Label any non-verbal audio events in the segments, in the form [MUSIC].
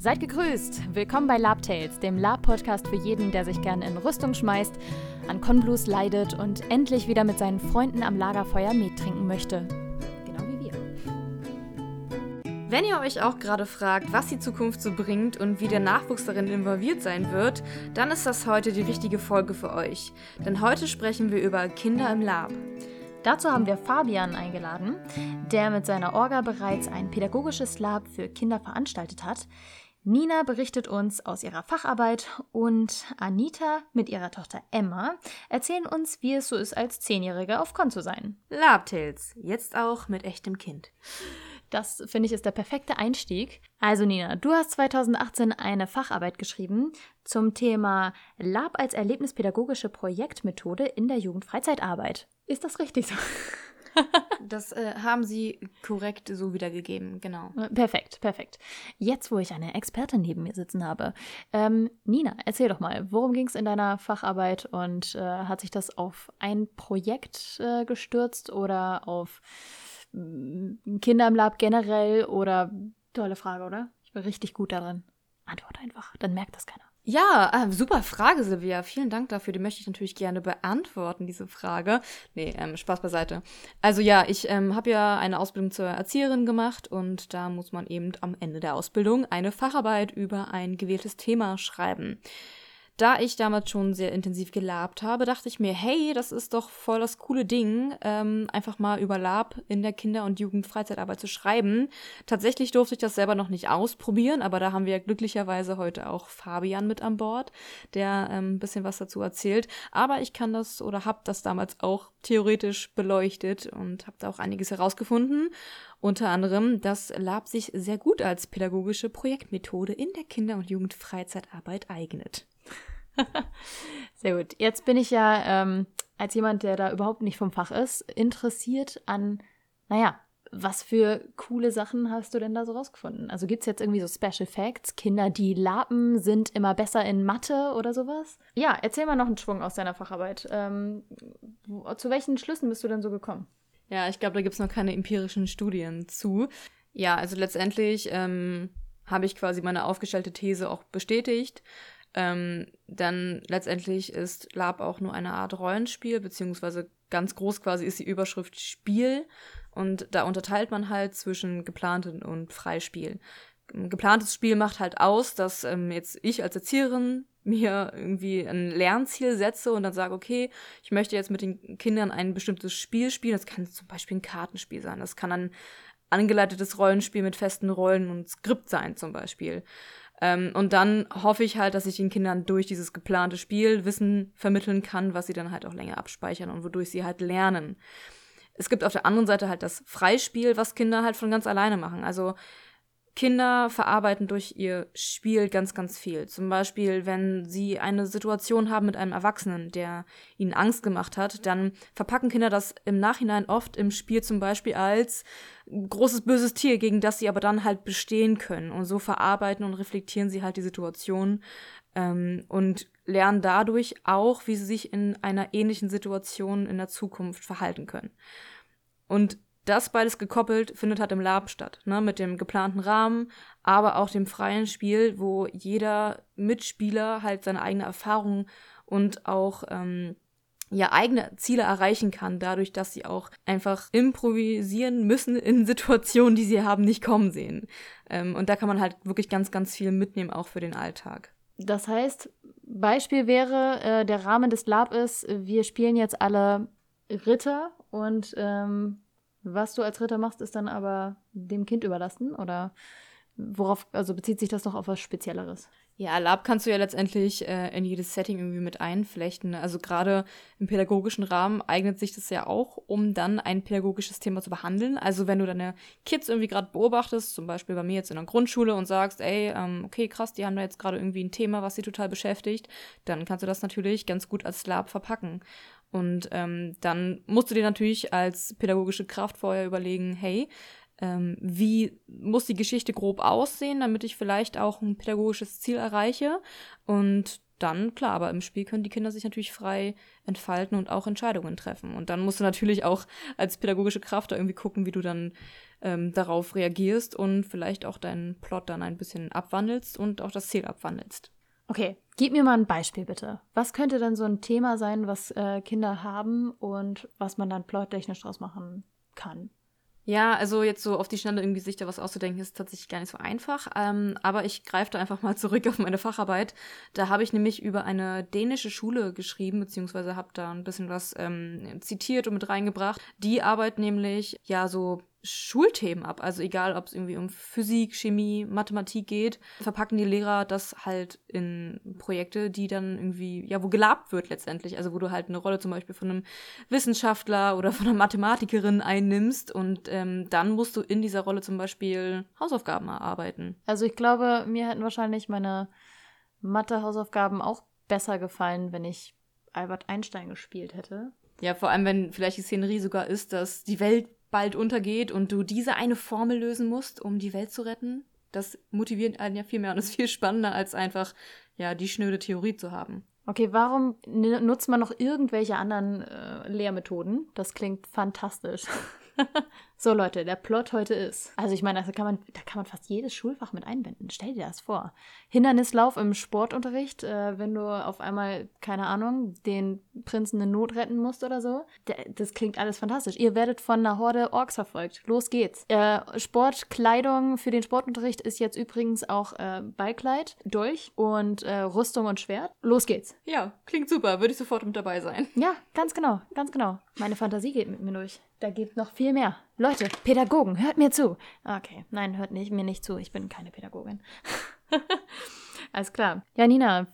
Seid gegrüßt! Willkommen bei Lab Tales, dem Lab-Podcast für jeden, der sich gerne in Rüstung schmeißt, an Konblues leidet und endlich wieder mit seinen Freunden am Lagerfeuer Met trinken möchte. Genau wie wir. Wenn ihr euch auch gerade fragt, was die Zukunft so bringt und wie der Nachwuchs darin involviert sein wird, dann ist das heute die richtige Folge für euch. Denn heute sprechen wir über Kinder im Lab. Dazu haben wir Fabian eingeladen, der mit seiner Orga bereits ein pädagogisches Lab für Kinder veranstaltet hat. Nina berichtet uns aus ihrer Facharbeit und Anita mit ihrer Tochter Emma erzählen uns, wie es so ist, als Zehnjährige auf Con zu sein. Labtails, jetzt auch mit echtem Kind. Das finde ich ist der perfekte Einstieg. Also Nina, du hast 2018 eine Facharbeit geschrieben zum Thema Lab als erlebnispädagogische Projektmethode in der Jugendfreizeitarbeit. Ist das richtig so? Das äh, haben Sie korrekt so wiedergegeben, genau. Perfekt, perfekt. Jetzt, wo ich eine Expertin neben mir sitzen habe. Ähm, Nina, erzähl doch mal, worum ging es in deiner Facharbeit und äh, hat sich das auf ein Projekt äh, gestürzt oder auf mm, Kinder im Lab generell oder tolle Frage, oder? Ich bin richtig gut darin. Antwort einfach, dann merkt das keiner. Ja, äh, super Frage, Silvia. Vielen Dank dafür. Die möchte ich natürlich gerne beantworten, diese Frage. Nee, ähm, Spaß beiseite. Also ja, ich ähm, habe ja eine Ausbildung zur Erzieherin gemacht und da muss man eben am Ende der Ausbildung eine Facharbeit über ein gewähltes Thema schreiben. Da ich damals schon sehr intensiv gelabt habe, dachte ich mir, hey, das ist doch voll das coole Ding, ähm, einfach mal über Lab in der Kinder- und Jugendfreizeitarbeit zu schreiben. Tatsächlich durfte ich das selber noch nicht ausprobieren, aber da haben wir glücklicherweise heute auch Fabian mit an Bord, der ähm, ein bisschen was dazu erzählt. Aber ich kann das oder habe das damals auch theoretisch beleuchtet und habe da auch einiges herausgefunden. Unter anderem, dass Lab sich sehr gut als pädagogische Projektmethode in der Kinder- und Jugendfreizeitarbeit eignet. [LAUGHS] Sehr gut. Jetzt bin ich ja ähm, als jemand, der da überhaupt nicht vom Fach ist, interessiert an, naja, was für coole Sachen hast du denn da so rausgefunden? Also gibt es jetzt irgendwie so Special Facts? Kinder, die lapen, sind immer besser in Mathe oder sowas? Ja, erzähl mal noch einen Schwung aus deiner Facharbeit. Ähm, zu welchen Schlüssen bist du denn so gekommen? Ja, ich glaube, da gibt es noch keine empirischen Studien zu. Ja, also letztendlich ähm, habe ich quasi meine aufgestellte These auch bestätigt. Ähm, dann letztendlich ist Lab auch nur eine Art Rollenspiel, beziehungsweise ganz groß quasi ist die Überschrift Spiel. Und da unterteilt man halt zwischen geplanten und Freispiel. Ein geplantes Spiel macht halt aus, dass ähm, jetzt ich als Erzieherin mir irgendwie ein Lernziel setze und dann sage, okay, ich möchte jetzt mit den Kindern ein bestimmtes Spiel spielen. Das kann zum Beispiel ein Kartenspiel sein. Das kann ein angeleitetes Rollenspiel mit festen Rollen und Skript sein zum Beispiel. Ähm, und dann hoffe ich halt, dass ich den Kindern durch dieses geplante Spiel Wissen vermitteln kann, was sie dann halt auch länger abspeichern und wodurch sie halt lernen. Es gibt auf der anderen Seite halt das Freispiel, was Kinder halt von ganz alleine machen. Also Kinder verarbeiten durch ihr Spiel ganz, ganz viel. Zum Beispiel, wenn sie eine Situation haben mit einem Erwachsenen, der ihnen Angst gemacht hat, dann verpacken Kinder das im Nachhinein oft im Spiel zum Beispiel als großes böses Tier, gegen das sie aber dann halt bestehen können. Und so verarbeiten und reflektieren sie halt die Situation ähm, und lernen dadurch auch, wie sie sich in einer ähnlichen Situation in der Zukunft verhalten können. Und das beides gekoppelt findet halt im Lab statt, ne, mit dem geplanten Rahmen, aber auch dem freien Spiel, wo jeder Mitspieler halt seine eigene Erfahrung und auch ähm, ja eigene Ziele erreichen kann, dadurch, dass sie auch einfach improvisieren müssen in [LAUGHS] Situationen, die sie haben nicht kommen sehen. Ähm, und da kann man halt wirklich ganz, ganz viel mitnehmen, auch für den Alltag. Das heißt, Beispiel wäre, äh, der Rahmen des Lab ist, wir spielen jetzt alle Ritter und ähm, was du als Ritter machst, ist dann aber dem Kind überlassen oder worauf, also bezieht sich das doch auf was Spezielleres? Ja, Lab kannst du ja letztendlich äh, in jedes Setting irgendwie mit einflechten. Also gerade im pädagogischen Rahmen eignet sich das ja auch, um dann ein pädagogisches Thema zu behandeln. Also wenn du deine Kids irgendwie gerade beobachtest, zum Beispiel bei mir jetzt in der Grundschule und sagst, ey, ähm, okay, krass, die haben da jetzt gerade irgendwie ein Thema, was sie total beschäftigt, dann kannst du das natürlich ganz gut als Lab verpacken. Und ähm, dann musst du dir natürlich als pädagogische Kraft vorher überlegen, hey, ähm, wie muss die Geschichte grob aussehen, damit ich vielleicht auch ein pädagogisches Ziel erreiche. Und dann, klar, aber im Spiel können die Kinder sich natürlich frei entfalten und auch Entscheidungen treffen. Und dann musst du natürlich auch als pädagogische Kraft da irgendwie gucken, wie du dann ähm, darauf reagierst und vielleicht auch deinen Plot dann ein bisschen abwandelst und auch das Ziel abwandelst. Okay, gib mir mal ein Beispiel bitte. Was könnte denn so ein Thema sein, was äh, Kinder haben und was man dann plottechnisch draus machen kann? Ja, also jetzt so auf die Schnelle irgendwie sich da was auszudenken, ist tatsächlich gar nicht so einfach. Ähm, aber ich greife da einfach mal [LAUGHS] zurück auf meine Facharbeit. Da habe ich nämlich über eine dänische Schule geschrieben, beziehungsweise habe da ein bisschen was ähm, zitiert und mit reingebracht. Die arbeitet nämlich ja so Schulthemen ab. Also egal, ob es irgendwie um Physik, Chemie, Mathematik geht, verpacken die Lehrer das halt in Projekte, die dann irgendwie, ja, wo gelabt wird letztendlich. Also wo du halt eine Rolle zum Beispiel von einem Wissenschaftler oder von einer Mathematikerin einnimmst und ähm, dann musst du in dieser Rolle zum Beispiel Hausaufgaben erarbeiten. Also ich glaube, mir hätten wahrscheinlich meine Mathe-Hausaufgaben auch besser gefallen, wenn ich Albert Einstein gespielt hätte. Ja, vor allem, wenn vielleicht die Szenerie sogar ist, dass die Welt bald untergeht und du diese eine Formel lösen musst, um die Welt zu retten. Das motiviert einen ja viel mehr und ist viel spannender, als einfach, ja, die schnöde Theorie zu haben. Okay, warum nutzt man noch irgendwelche anderen äh, Lehrmethoden? Das klingt fantastisch. [LAUGHS] so Leute, der Plot heute ist. Also ich meine, da kann man, da kann man fast jedes Schulfach mit einbinden. Stell dir das vor. Hindernislauf im Sportunterricht, äh, wenn du auf einmal, keine Ahnung, den Prinzen in Not retten musst oder so. das klingt alles fantastisch. Ihr werdet von einer Horde Orks verfolgt. Los geht's. Äh, Sportkleidung für den Sportunterricht ist jetzt übrigens auch äh, Ballkleid, Dolch und äh, Rüstung und Schwert. Los geht's. Ja, klingt super. Würde ich sofort mit dabei sein. Ja, ganz genau, ganz genau. Meine Fantasie geht mit mir durch. Da geht noch viel mehr. Leute, Pädagogen, hört mir zu. Okay, nein, hört nicht, mir nicht zu. Ich bin keine Pädagogin. [LAUGHS] Alles klar. Ja, Nina,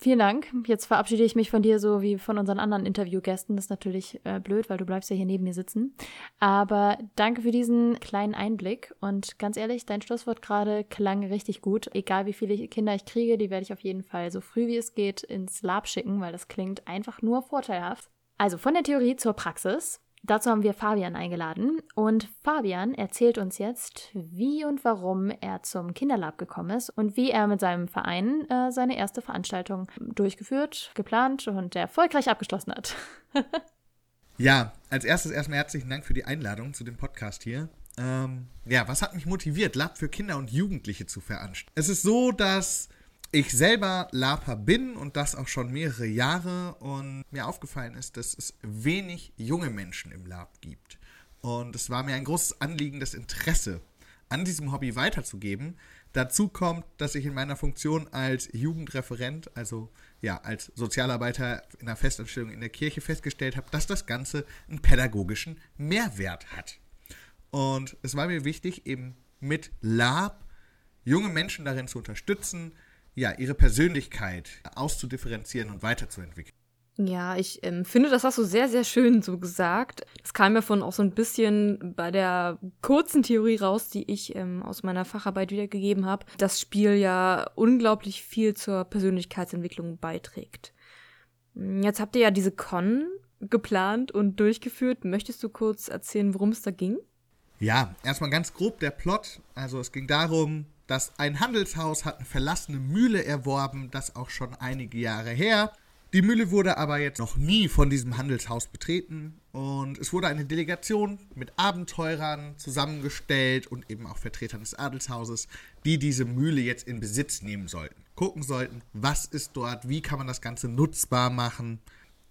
vielen Dank. Jetzt verabschiede ich mich von dir so wie von unseren anderen Interviewgästen. Das ist natürlich äh, blöd, weil du bleibst ja hier neben mir sitzen. Aber danke für diesen kleinen Einblick. Und ganz ehrlich, dein Schlusswort gerade klang richtig gut. Egal wie viele Kinder ich kriege, die werde ich auf jeden Fall so früh wie es geht ins Lab schicken, weil das klingt einfach nur vorteilhaft. Also von der Theorie zur Praxis. Dazu haben wir Fabian eingeladen und Fabian erzählt uns jetzt, wie und warum er zum Kinderlab gekommen ist und wie er mit seinem Verein äh, seine erste Veranstaltung durchgeführt, geplant und erfolgreich abgeschlossen hat. [LAUGHS] ja, als erstes erstmal herzlichen Dank für die Einladung zu dem Podcast hier. Ähm, ja, was hat mich motiviert, Lab für Kinder und Jugendliche zu veranstalten? Es ist so, dass ich selber Laper bin und das auch schon mehrere Jahre und mir aufgefallen ist, dass es wenig junge Menschen im Lab gibt. Und es war mir ein großes Anliegen, das Interesse an diesem Hobby weiterzugeben. Dazu kommt, dass ich in meiner Funktion als Jugendreferent, also ja, als Sozialarbeiter in einer Festanstellung in der Kirche festgestellt habe, dass das Ganze einen pädagogischen Mehrwert hat. Und es war mir wichtig, eben mit Lab junge Menschen darin zu unterstützen, ja, ihre Persönlichkeit auszudifferenzieren und weiterzuentwickeln. Ja, ich ähm, finde, das hast du sehr, sehr schön so gesagt. Das kam mir von auch so ein bisschen bei der kurzen Theorie raus, die ich ähm, aus meiner Facharbeit wiedergegeben habe. Das Spiel ja unglaublich viel zur Persönlichkeitsentwicklung beiträgt. Jetzt habt ihr ja diese Con geplant und durchgeführt. Möchtest du kurz erzählen, worum es da ging? Ja, erstmal ganz grob der Plot. Also es ging darum, dass ein Handelshaus hat eine verlassene Mühle erworben, das auch schon einige Jahre her. Die Mühle wurde aber jetzt noch nie von diesem Handelshaus betreten und es wurde eine Delegation mit Abenteurern zusammengestellt und eben auch Vertretern des Adelshauses, die diese Mühle jetzt in Besitz nehmen sollten. Gucken sollten, was ist dort, wie kann man das Ganze nutzbar machen.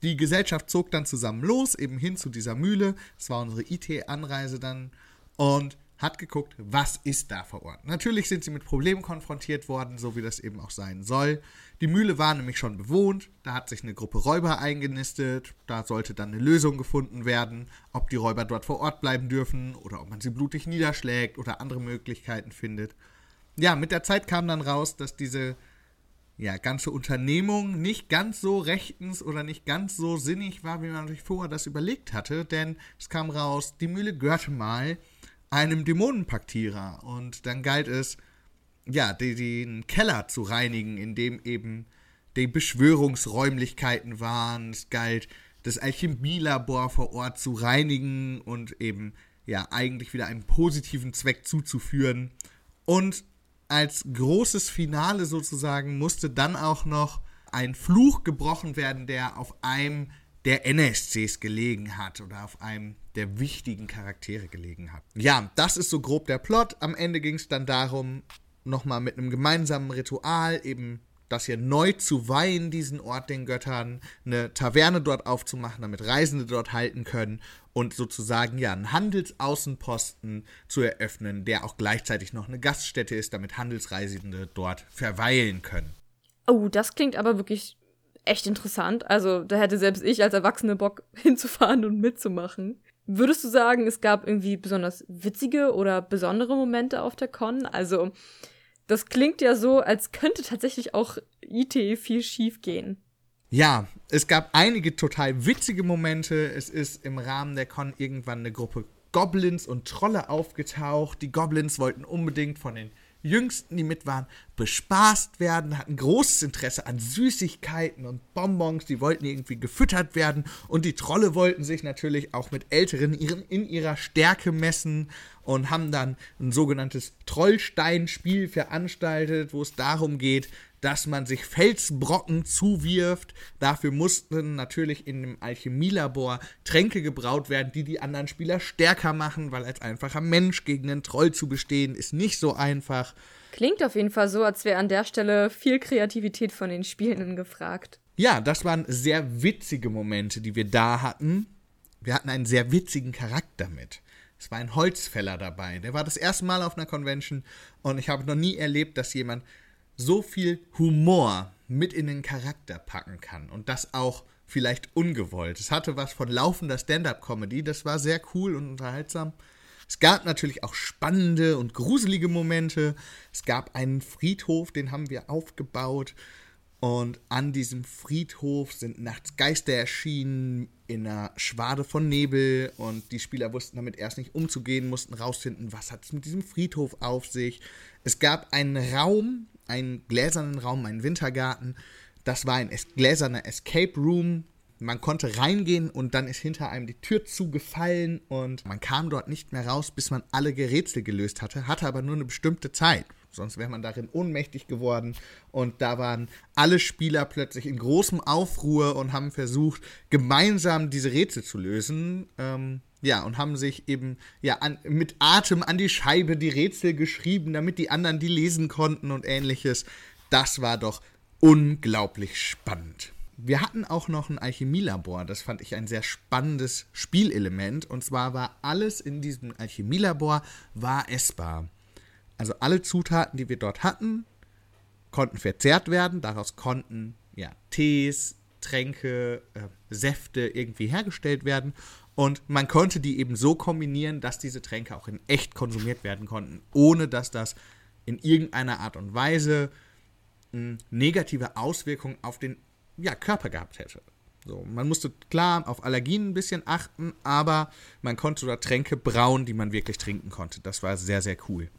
Die Gesellschaft zog dann zusammen los, eben hin zu dieser Mühle. Das war unsere IT-Anreise dann. Und hat geguckt, was ist da vor Ort. Natürlich sind sie mit Problemen konfrontiert worden, so wie das eben auch sein soll. Die Mühle war nämlich schon bewohnt, da hat sich eine Gruppe Räuber eingenistet, da sollte dann eine Lösung gefunden werden, ob die Räuber dort vor Ort bleiben dürfen oder ob man sie blutig niederschlägt oder andere Möglichkeiten findet. Ja, mit der Zeit kam dann raus, dass diese ja, ganze Unternehmung nicht ganz so rechtens oder nicht ganz so sinnig war, wie man sich vorher das überlegt hatte, denn es kam raus, die Mühle gehörte mal einem Dämonenpaktierer. Und dann galt es, ja, den, den Keller zu reinigen, in dem eben die Beschwörungsräumlichkeiten waren. Es galt, das Alchemielabor vor Ort zu reinigen und eben, ja, eigentlich wieder einen positiven Zweck zuzuführen. Und als großes Finale sozusagen musste dann auch noch ein Fluch gebrochen werden, der auf einem der NSCs gelegen hat oder auf einem der wichtigen Charaktere gelegen hat. Ja, das ist so grob der Plot. Am Ende ging es dann darum, nochmal mit einem gemeinsamen Ritual eben das hier neu zu weihen, diesen Ort den Göttern, eine Taverne dort aufzumachen, damit Reisende dort halten können und sozusagen ja einen Handelsaußenposten zu eröffnen, der auch gleichzeitig noch eine Gaststätte ist, damit Handelsreisende dort verweilen können. Oh, das klingt aber wirklich echt interessant. Also, da hätte selbst ich als Erwachsene Bock [LAUGHS] hinzufahren und mitzumachen. Würdest du sagen, es gab irgendwie besonders witzige oder besondere Momente auf der Con? Also, das klingt ja so, als könnte tatsächlich auch IT viel schief gehen. Ja, es gab einige total witzige Momente. Es ist im Rahmen der Con irgendwann eine Gruppe Goblins und Trolle aufgetaucht. Die Goblins wollten unbedingt von den Jüngsten, die mit waren, bespaßt werden, hatten großes Interesse an Süßigkeiten und Bonbons, die wollten irgendwie gefüttert werden und die Trolle wollten sich natürlich auch mit Älteren in ihrer Stärke messen und haben dann ein sogenanntes Trollsteinspiel veranstaltet, wo es darum geht, dass man sich Felsbrocken zuwirft. Dafür mussten natürlich in dem Alchemielabor Tränke gebraut werden, die die anderen Spieler stärker machen, weil als einfacher Mensch gegen einen Troll zu bestehen ist nicht so einfach. Klingt auf jeden Fall so, als wäre an der Stelle viel Kreativität von den Spielenden gefragt. Ja, das waren sehr witzige Momente, die wir da hatten. Wir hatten einen sehr witzigen Charakter mit. Es war ein Holzfäller dabei. Der war das erste Mal auf einer Convention und ich habe noch nie erlebt, dass jemand so viel Humor mit in den Charakter packen kann und das auch vielleicht ungewollt. Es hatte was von laufender Stand-up-Comedy, das war sehr cool und unterhaltsam. Es gab natürlich auch spannende und gruselige Momente. Es gab einen Friedhof, den haben wir aufgebaut. Und an diesem Friedhof sind nachts Geister erschienen in einer Schwade von Nebel. Und die Spieler wussten damit erst nicht umzugehen, mussten rausfinden, was hat es mit diesem Friedhof auf sich. Es gab einen Raum, einen gläsernen Raum, einen Wintergarten. Das war ein gläserner Escape Room. Man konnte reingehen und dann ist hinter einem die Tür zugefallen und man kam dort nicht mehr raus, bis man alle Gerätsel gelöst hatte, hatte aber nur eine bestimmte Zeit. Sonst wäre man darin ohnmächtig geworden. Und da waren alle Spieler plötzlich in großem Aufruhr und haben versucht, gemeinsam diese Rätsel zu lösen. Ähm, ja, und haben sich eben ja an, mit Atem an die Scheibe die Rätsel geschrieben, damit die anderen die lesen konnten und ähnliches. Das war doch unglaublich spannend. Wir hatten auch noch ein Alchemielabor, das fand ich ein sehr spannendes Spielelement. Und zwar war alles in diesem Alchemielabor war essbar. Also alle Zutaten, die wir dort hatten, konnten verzehrt werden. Daraus konnten ja Tees, Tränke, äh, Säfte irgendwie hergestellt werden. Und man konnte die eben so kombinieren, dass diese Tränke auch in echt konsumiert werden konnten, ohne dass das in irgendeiner Art und Weise hm, negative Auswirkungen auf den ja, Körper gehabt hätte. So, man musste klar auf Allergien ein bisschen achten, aber man konnte da Tränke brauen, die man wirklich trinken konnte. Das war sehr, sehr cool.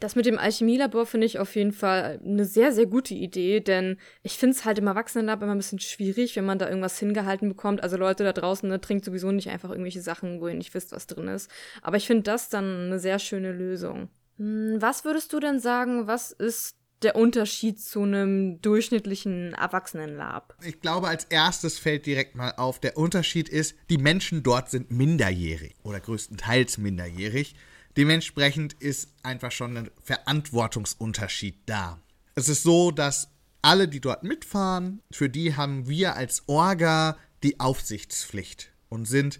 Das mit dem Alchemielabor finde ich auf jeden Fall eine sehr, sehr gute Idee, denn ich finde es halt im Erwachsenenlab immer ein bisschen schwierig, wenn man da irgendwas hingehalten bekommt. Also Leute da draußen, ne, trinkt sowieso nicht einfach irgendwelche Sachen, wo ihr nicht wisst, was drin ist. Aber ich finde das dann eine sehr schöne Lösung. Hm, was würdest du denn sagen, was ist der Unterschied zu einem durchschnittlichen Erwachsenenlab? Ich glaube, als erstes fällt direkt mal auf, der Unterschied ist, die Menschen dort sind minderjährig oder größtenteils minderjährig. Dementsprechend ist einfach schon ein Verantwortungsunterschied da. Es ist so, dass alle, die dort mitfahren, für die haben wir als Orga die Aufsichtspflicht und sind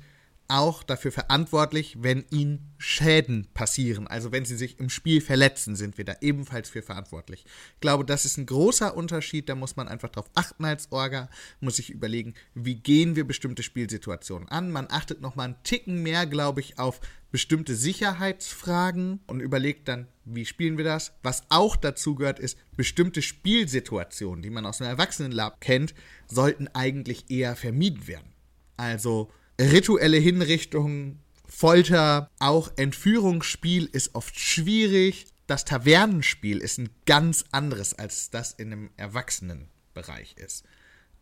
auch dafür verantwortlich, wenn ihnen Schäden passieren. Also wenn sie sich im Spiel verletzen, sind wir da ebenfalls für verantwortlich. Ich glaube, das ist ein großer Unterschied. Da muss man einfach darauf achten als Orga, muss sich überlegen, wie gehen wir bestimmte Spielsituationen an. Man achtet nochmal einen Ticken mehr, glaube ich, auf bestimmte Sicherheitsfragen und überlegt dann, wie spielen wir das. Was auch dazu gehört, ist, bestimmte Spielsituationen, die man aus einem Erwachsenenlab kennt, sollten eigentlich eher vermieden werden. Also rituelle Hinrichtungen, Folter, auch Entführungsspiel ist oft schwierig. Das Tavernenspiel ist ein ganz anderes, als das in einem Erwachsenenbereich ist.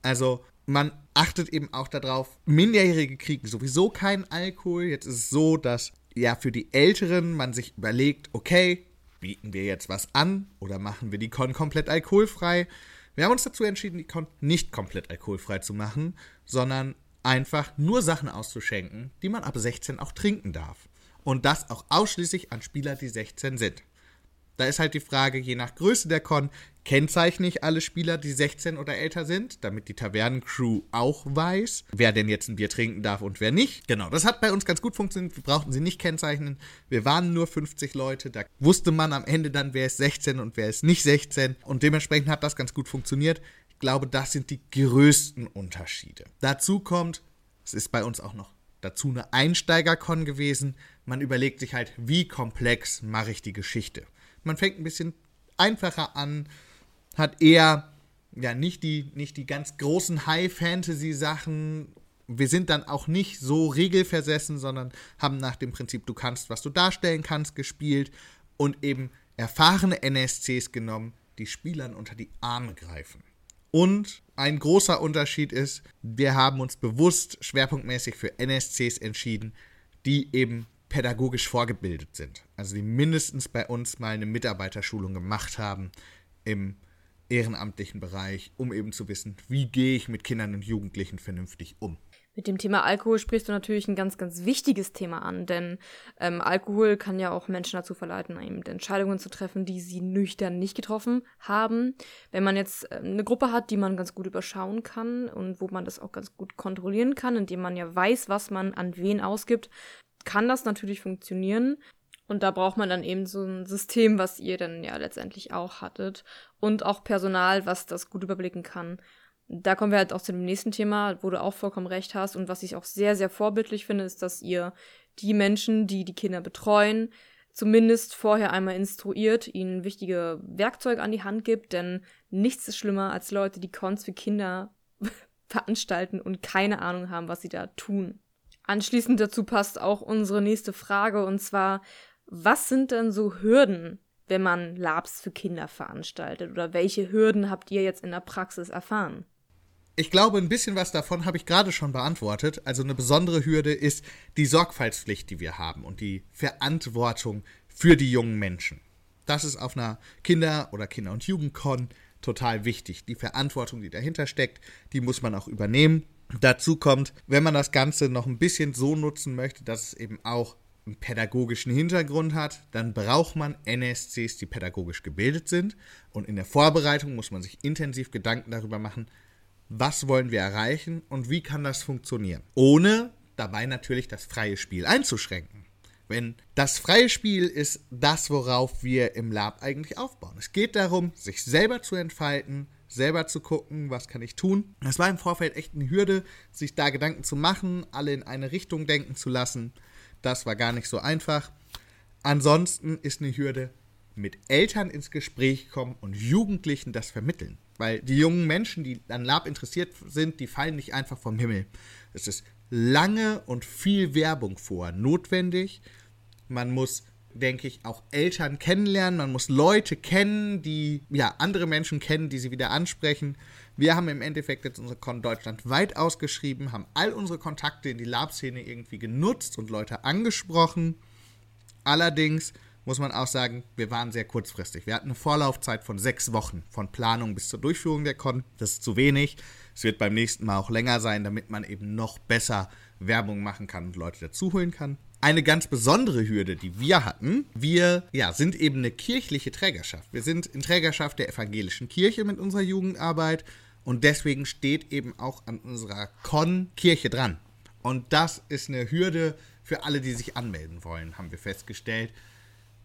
Also man achtet eben auch darauf, Minderjährige kriegen sowieso keinen Alkohol. Jetzt ist es so, dass ja für die Älteren man sich überlegt, okay, bieten wir jetzt was an oder machen wir die Con komplett alkoholfrei? Wir haben uns dazu entschieden, die Con nicht komplett alkoholfrei zu machen, sondern einfach nur Sachen auszuschenken, die man ab 16 auch trinken darf. Und das auch ausschließlich an Spieler, die 16 sind. Da ist halt die Frage, je nach Größe der Con, kennzeichne ich alle Spieler, die 16 oder älter sind, damit die Tavernencrew auch weiß, wer denn jetzt ein Bier trinken darf und wer nicht. Genau, das hat bei uns ganz gut funktioniert. Wir brauchten sie nicht kennzeichnen. Wir waren nur 50 Leute. Da wusste man am Ende dann, wer ist 16 und wer ist nicht 16. Und dementsprechend hat das ganz gut funktioniert. Ich glaube, das sind die größten Unterschiede. Dazu kommt, es ist bei uns auch noch dazu eine Einsteiger-Con gewesen. Man überlegt sich halt, wie komplex mache ich die Geschichte. Man fängt ein bisschen einfacher an, hat eher ja nicht die, nicht die ganz großen High-Fantasy-Sachen. Wir sind dann auch nicht so regelversessen, sondern haben nach dem Prinzip, du kannst, was du darstellen kannst, gespielt und eben erfahrene NSCs genommen, die Spielern unter die Arme greifen. Und ein großer Unterschied ist, wir haben uns bewusst schwerpunktmäßig für NSCs entschieden, die eben pädagogisch vorgebildet sind. Also die mindestens bei uns mal eine Mitarbeiterschulung gemacht haben im ehrenamtlichen Bereich, um eben zu wissen, wie gehe ich mit Kindern und Jugendlichen vernünftig um. Mit dem Thema Alkohol sprichst du natürlich ein ganz, ganz wichtiges Thema an, denn ähm, Alkohol kann ja auch Menschen dazu verleiten, eben Entscheidungen zu treffen, die sie nüchtern nicht getroffen haben. Wenn man jetzt äh, eine Gruppe hat, die man ganz gut überschauen kann und wo man das auch ganz gut kontrollieren kann, indem man ja weiß, was man an wen ausgibt, kann das natürlich funktionieren. Und da braucht man dann eben so ein System, was ihr dann ja letztendlich auch hattet. Und auch Personal, was das gut überblicken kann. Da kommen wir halt auch zu dem nächsten Thema, wo du auch vollkommen recht hast. Und was ich auch sehr, sehr vorbildlich finde, ist, dass ihr die Menschen, die die Kinder betreuen, zumindest vorher einmal instruiert, ihnen wichtige Werkzeuge an die Hand gibt. Denn nichts ist schlimmer als Leute, die Cons für Kinder [LAUGHS] veranstalten und keine Ahnung haben, was sie da tun. Anschließend dazu passt auch unsere nächste Frage und zwar, was sind denn so Hürden, wenn man Labs für Kinder veranstaltet? Oder welche Hürden habt ihr jetzt in der Praxis erfahren? Ich glaube, ein bisschen was davon habe ich gerade schon beantwortet. Also eine besondere Hürde ist die Sorgfaltspflicht, die wir haben und die Verantwortung für die jungen Menschen. Das ist auf einer Kinder- oder Kinder- und Jugendcon total wichtig. Die Verantwortung, die dahinter steckt, die muss man auch übernehmen. Dazu kommt, wenn man das Ganze noch ein bisschen so nutzen möchte, dass es eben auch einen pädagogischen Hintergrund hat, dann braucht man NSCs, die pädagogisch gebildet sind. Und in der Vorbereitung muss man sich intensiv Gedanken darüber machen, was wollen wir erreichen und wie kann das funktionieren. Ohne dabei natürlich das freie Spiel einzuschränken. Wenn das freie Spiel ist das, worauf wir im Lab eigentlich aufbauen. Es geht darum, sich selber zu entfalten, selber zu gucken, was kann ich tun. Das war im Vorfeld echt eine Hürde, sich da Gedanken zu machen, alle in eine Richtung denken zu lassen. Das war gar nicht so einfach. Ansonsten ist eine Hürde, mit Eltern ins Gespräch kommen und Jugendlichen das vermitteln. Weil die jungen Menschen, die an Lab interessiert sind, die fallen nicht einfach vom Himmel. Es ist lange und viel Werbung vor notwendig. Man muss denke ich, auch Eltern kennenlernen. Man muss Leute kennen, die ja andere Menschen kennen, die sie wieder ansprechen. Wir haben im Endeffekt jetzt unsere Con Deutschland weit ausgeschrieben, haben all unsere Kontakte in die Lab-Szene irgendwie genutzt und Leute angesprochen. Allerdings muss man auch sagen, wir waren sehr kurzfristig. Wir hatten eine Vorlaufzeit von sechs Wochen, von Planung bis zur Durchführung der Con. Das ist zu wenig. Es wird beim nächsten Mal auch länger sein, damit man eben noch besser Werbung machen kann und Leute dazuholen kann eine ganz besondere Hürde, die wir hatten. Wir ja, sind eben eine kirchliche Trägerschaft. Wir sind in Trägerschaft der evangelischen Kirche mit unserer Jugendarbeit und deswegen steht eben auch an unserer Con Kirche dran. Und das ist eine Hürde für alle, die sich anmelden wollen, haben wir festgestellt.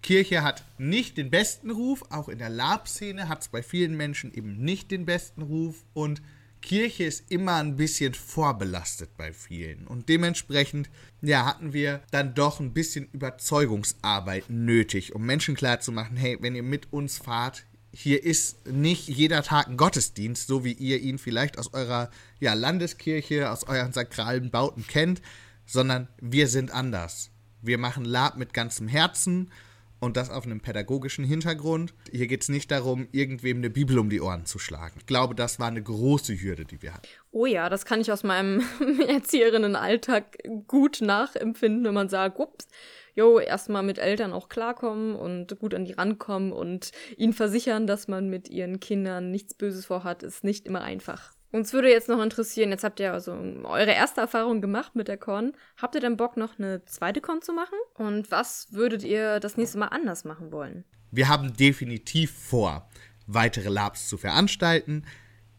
Kirche hat nicht den besten Ruf, auch in der Lab-Szene hat es bei vielen Menschen eben nicht den besten Ruf und Kirche ist immer ein bisschen vorbelastet bei vielen. Und dementsprechend, ja, hatten wir dann doch ein bisschen Überzeugungsarbeit nötig, um Menschen klarzumachen, hey, wenn ihr mit uns fahrt, hier ist nicht jeder Tag ein Gottesdienst, so wie ihr ihn vielleicht aus eurer ja, Landeskirche, aus euren sakralen Bauten kennt, sondern wir sind anders. Wir machen Lab mit ganzem Herzen und das auf einem pädagogischen Hintergrund. Hier geht es nicht darum, irgendwem eine Bibel um die Ohren zu schlagen. Ich glaube, das war eine große Hürde, die wir hatten. Oh ja, das kann ich aus meinem [LAUGHS] Erzieherinnenalltag gut nachempfinden, wenn man sagt, ups, jo, erstmal mit Eltern auch klarkommen und gut an die rankommen und ihnen versichern, dass man mit ihren Kindern nichts Böses vorhat, ist nicht immer einfach. Uns würde jetzt noch interessieren, jetzt habt ihr also eure erste Erfahrung gemacht mit der Con. Habt ihr denn Bock, noch eine zweite Con zu machen? Und was würdet ihr das nächste Mal anders machen wollen? Wir haben definitiv vor, weitere Labs zu veranstalten.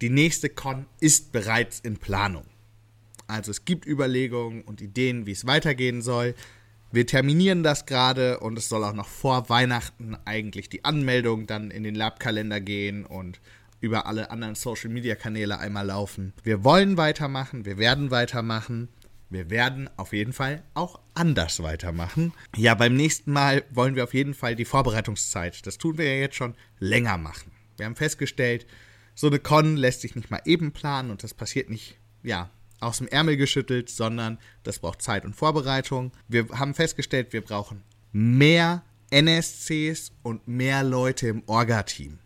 Die nächste Con ist bereits in Planung. Also es gibt Überlegungen und Ideen, wie es weitergehen soll. Wir terminieren das gerade und es soll auch noch vor Weihnachten eigentlich die Anmeldung dann in den Labkalender gehen und über alle anderen Social Media Kanäle einmal laufen. Wir wollen weitermachen, wir werden weitermachen. Wir werden auf jeden Fall auch anders weitermachen. Ja, beim nächsten Mal wollen wir auf jeden Fall die Vorbereitungszeit, das tun wir ja jetzt schon, länger machen. Wir haben festgestellt, so eine Con lässt sich nicht mal eben planen und das passiert nicht, ja, aus dem Ärmel geschüttelt, sondern das braucht Zeit und Vorbereitung. Wir haben festgestellt, wir brauchen mehr NSCs und mehr Leute im Orga-Team.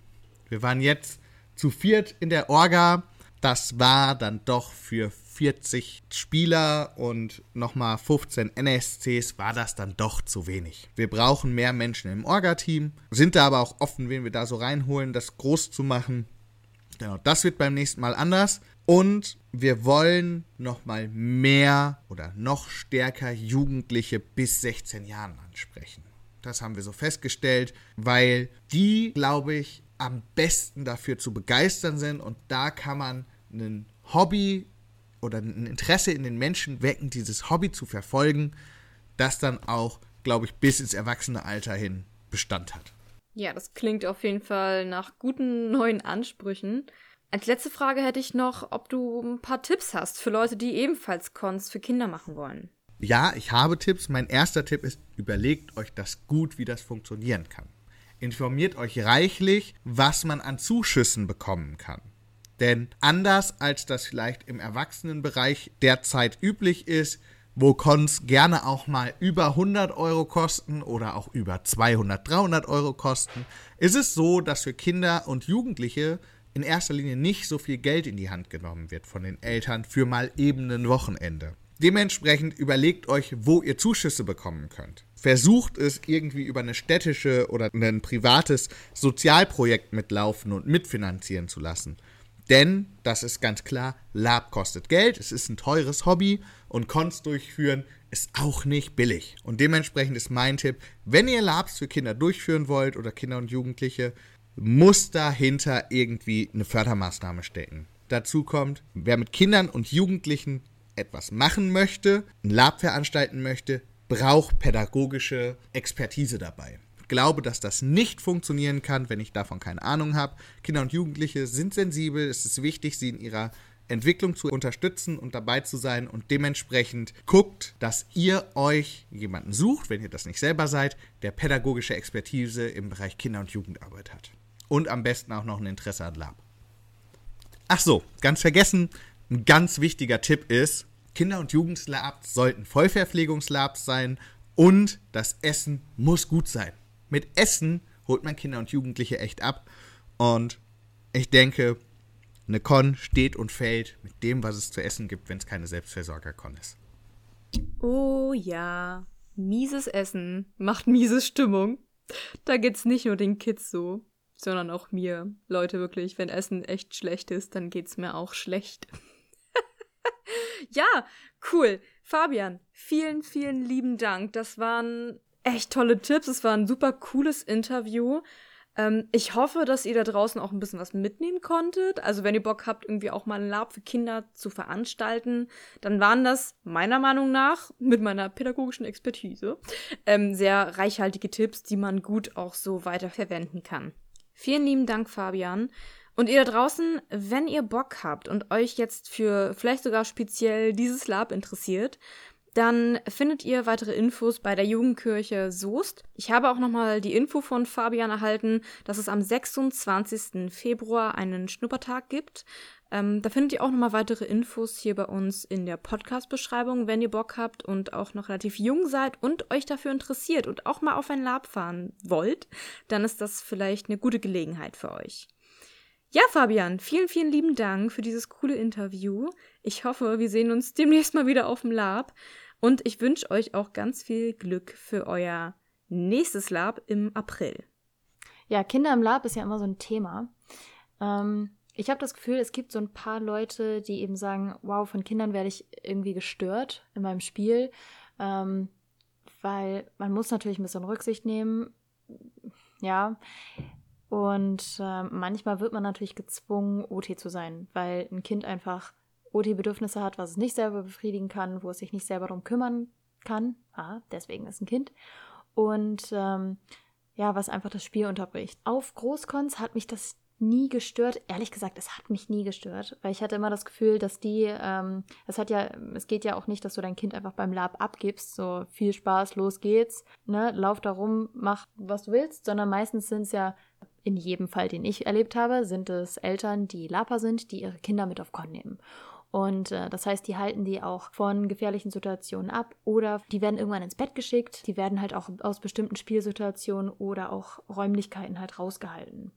Wir waren jetzt zu viert in der Orga. Das war dann doch für 40 Spieler und nochmal 15 NSCs war das dann doch zu wenig. Wir brauchen mehr Menschen im Orga-Team, sind da aber auch offen, wen wir da so reinholen, das groß zu machen. Genau, das wird beim nächsten Mal anders. Und wir wollen nochmal mehr oder noch stärker Jugendliche bis 16 Jahren ansprechen. Das haben wir so festgestellt, weil die, glaube ich, am besten dafür zu begeistern sind und da kann man ein Hobby oder ein Interesse in den Menschen wecken, dieses Hobby zu verfolgen, das dann auch, glaube ich, bis ins Erwachsenealter hin Bestand hat. Ja, das klingt auf jeden Fall nach guten neuen Ansprüchen. Als letzte Frage hätte ich noch, ob du ein paar Tipps hast für Leute, die ebenfalls Cons für Kinder machen wollen. Ja, ich habe Tipps. Mein erster Tipp ist, überlegt euch das gut, wie das funktionieren kann. Informiert euch reichlich, was man an Zuschüssen bekommen kann. Denn anders als das vielleicht im Erwachsenenbereich derzeit üblich ist, wo Cons gerne auch mal über 100 Euro kosten oder auch über 200, 300 Euro kosten, ist es so, dass für Kinder und Jugendliche in erster Linie nicht so viel Geld in die Hand genommen wird von den Eltern für mal eben ein Wochenende. Dementsprechend überlegt euch, wo ihr Zuschüsse bekommen könnt. Versucht es irgendwie über eine städtische oder ein privates Sozialprojekt mitlaufen und mitfinanzieren zu lassen. Denn, das ist ganz klar, Lab kostet Geld, es ist ein teures Hobby und Cons durchführen ist auch nicht billig. Und dementsprechend ist mein Tipp, wenn ihr Labs für Kinder durchführen wollt oder Kinder und Jugendliche, muss dahinter irgendwie eine Fördermaßnahme stecken. Dazu kommt, wer mit Kindern und Jugendlichen etwas machen möchte, ein Lab veranstalten möchte, braucht pädagogische Expertise dabei. Ich glaube, dass das nicht funktionieren kann, wenn ich davon keine Ahnung habe. Kinder und Jugendliche sind sensibel, es ist wichtig, sie in ihrer Entwicklung zu unterstützen und dabei zu sein und dementsprechend guckt, dass ihr euch jemanden sucht, wenn ihr das nicht selber seid, der pädagogische Expertise im Bereich Kinder- und Jugendarbeit hat und am besten auch noch ein Interesse an Lab. Ach so, ganz vergessen, ein ganz wichtiger Tipp ist, Kinder- und Jugendlabs sollten Vollverpflegungslabs sein und das Essen muss gut sein. Mit Essen holt man Kinder und Jugendliche echt ab und ich denke, eine Con steht und fällt mit dem, was es zu essen gibt, wenn es keine Selbstversorger-Con ist. Oh ja, mieses Essen macht miese Stimmung. Da geht's nicht nur den Kids so sondern auch mir. Leute, wirklich, wenn Essen echt schlecht ist, dann geht's mir auch schlecht. [LAUGHS] ja, cool. Fabian, vielen, vielen lieben Dank. Das waren echt tolle Tipps. Es war ein super cooles Interview. Ähm, ich hoffe, dass ihr da draußen auch ein bisschen was mitnehmen konntet. Also wenn ihr Bock habt, irgendwie auch mal ein Lab für Kinder zu veranstalten, dann waren das meiner Meinung nach mit meiner pädagogischen Expertise ähm, sehr reichhaltige Tipps, die man gut auch so weiter verwenden kann. Vielen lieben Dank, Fabian. Und ihr da draußen, wenn ihr Bock habt und euch jetzt für vielleicht sogar speziell dieses Lab interessiert, dann findet ihr weitere Infos bei der Jugendkirche Soest. Ich habe auch nochmal die Info von Fabian erhalten, dass es am 26. Februar einen Schnuppertag gibt. Ähm, da findet ihr auch nochmal weitere Infos hier bei uns in der Podcast-Beschreibung, wenn ihr Bock habt und auch noch relativ jung seid und euch dafür interessiert und auch mal auf ein Lab fahren wollt, dann ist das vielleicht eine gute Gelegenheit für euch. Ja, Fabian, vielen, vielen lieben Dank für dieses coole Interview. Ich hoffe, wir sehen uns demnächst mal wieder auf dem Lab. Und ich wünsche euch auch ganz viel Glück für euer nächstes Lab im April. Ja, Kinder im Lab ist ja immer so ein Thema. Ähm, ich habe das Gefühl, es gibt so ein paar Leute, die eben sagen, wow, von Kindern werde ich irgendwie gestört in meinem Spiel, ähm, weil man muss natürlich ein bisschen Rücksicht nehmen, ja. Und äh, manchmal wird man natürlich gezwungen, OT zu sein, weil ein Kind einfach OT-Bedürfnisse hat, was es nicht selber befriedigen kann, wo es sich nicht selber darum kümmern kann. Ah, deswegen ist ein Kind. Und ähm, ja, was einfach das Spiel unterbricht. Auf Großkons hat mich das nie gestört. Ehrlich gesagt, es hat mich nie gestört, weil ich hatte immer das Gefühl, dass die, ähm, es hat ja, es geht ja auch nicht, dass du dein Kind einfach beim Lab abgibst, so viel Spaß, los geht's, ne, lauf da rum, mach was du willst, sondern meistens sind es ja, in jedem Fall, den ich erlebt habe, sind es Eltern, die Laper sind, die ihre Kinder mit auf Con nehmen. Und äh, das heißt, die halten die auch von gefährlichen Situationen ab oder die werden irgendwann ins Bett geschickt. Die werden halt auch aus bestimmten Spielsituationen oder auch Räumlichkeiten halt rausgehalten.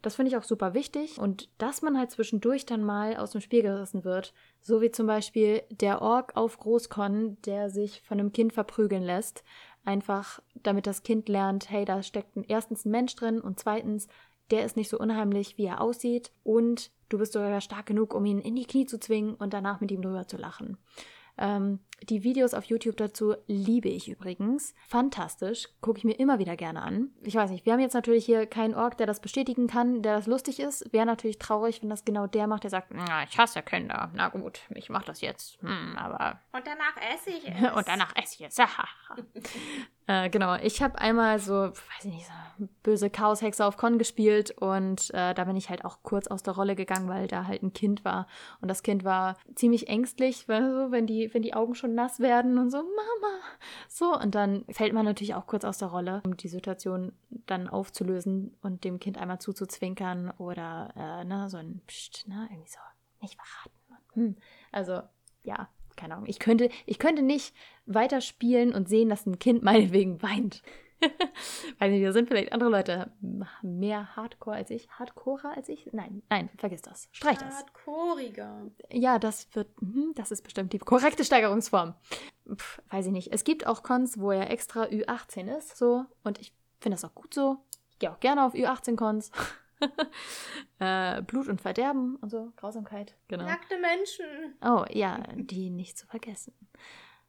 Das finde ich auch super wichtig und dass man halt zwischendurch dann mal aus dem Spiel gerissen wird, so wie zum Beispiel der Ork auf Großkon, der sich von einem Kind verprügeln lässt, einfach damit das Kind lernt, hey, da steckt erstens ein Mensch drin und zweitens, der ist nicht so unheimlich, wie er aussieht und du bist sogar stark genug, um ihn in die Knie zu zwingen und danach mit ihm drüber zu lachen. Ähm, die Videos auf YouTube dazu liebe ich übrigens. Fantastisch. Gucke ich mir immer wieder gerne an. Ich weiß nicht, wir haben jetzt natürlich hier keinen Org, der das bestätigen kann, der das lustig ist. Wäre natürlich traurig, wenn das genau der macht, der sagt, na, ich hasse Kinder. Na gut, ich mach das jetzt. Hm, aber. Und danach esse ich [LAUGHS] es. Und danach esse ich es. [LAUGHS] äh, genau, ich habe einmal so, weiß ich nicht, so böse Chaoshexe auf Con gespielt und äh, da bin ich halt auch kurz aus der Rolle gegangen, weil da halt ein Kind war. Und das Kind war ziemlich ängstlich, wenn die, wenn die Augen schon nass werden und so, Mama. So, und dann fällt man natürlich auch kurz aus der Rolle, um die Situation dann aufzulösen und dem Kind einmal zuzuzwinkern oder äh, ne, so ein Psst, ne, irgendwie so, nicht verraten. Hm. Also, ja, keine Ahnung. Ich könnte, ich könnte nicht weiterspielen und sehen, dass ein Kind [LAUGHS] meinetwegen weint. [LAUGHS] Weiß nicht, da sind vielleicht andere Leute mehr Hardcore als ich. Hardcorer als ich? Nein, nein, vergiss das. Streich das. Hardcoreiger. Ja, das wird, hm, das ist bestimmt die korrekte Steigerungsform. Pff, weiß ich nicht. Es gibt auch Cons, wo er extra Ü18 ist, so. Und ich finde das auch gut so. Ich gehe auch gerne auf Ü18-Cons. [LAUGHS] [LAUGHS] äh, Blut und Verderben und so, Grausamkeit, genau. Nackte Menschen. Oh, ja, die nicht zu vergessen.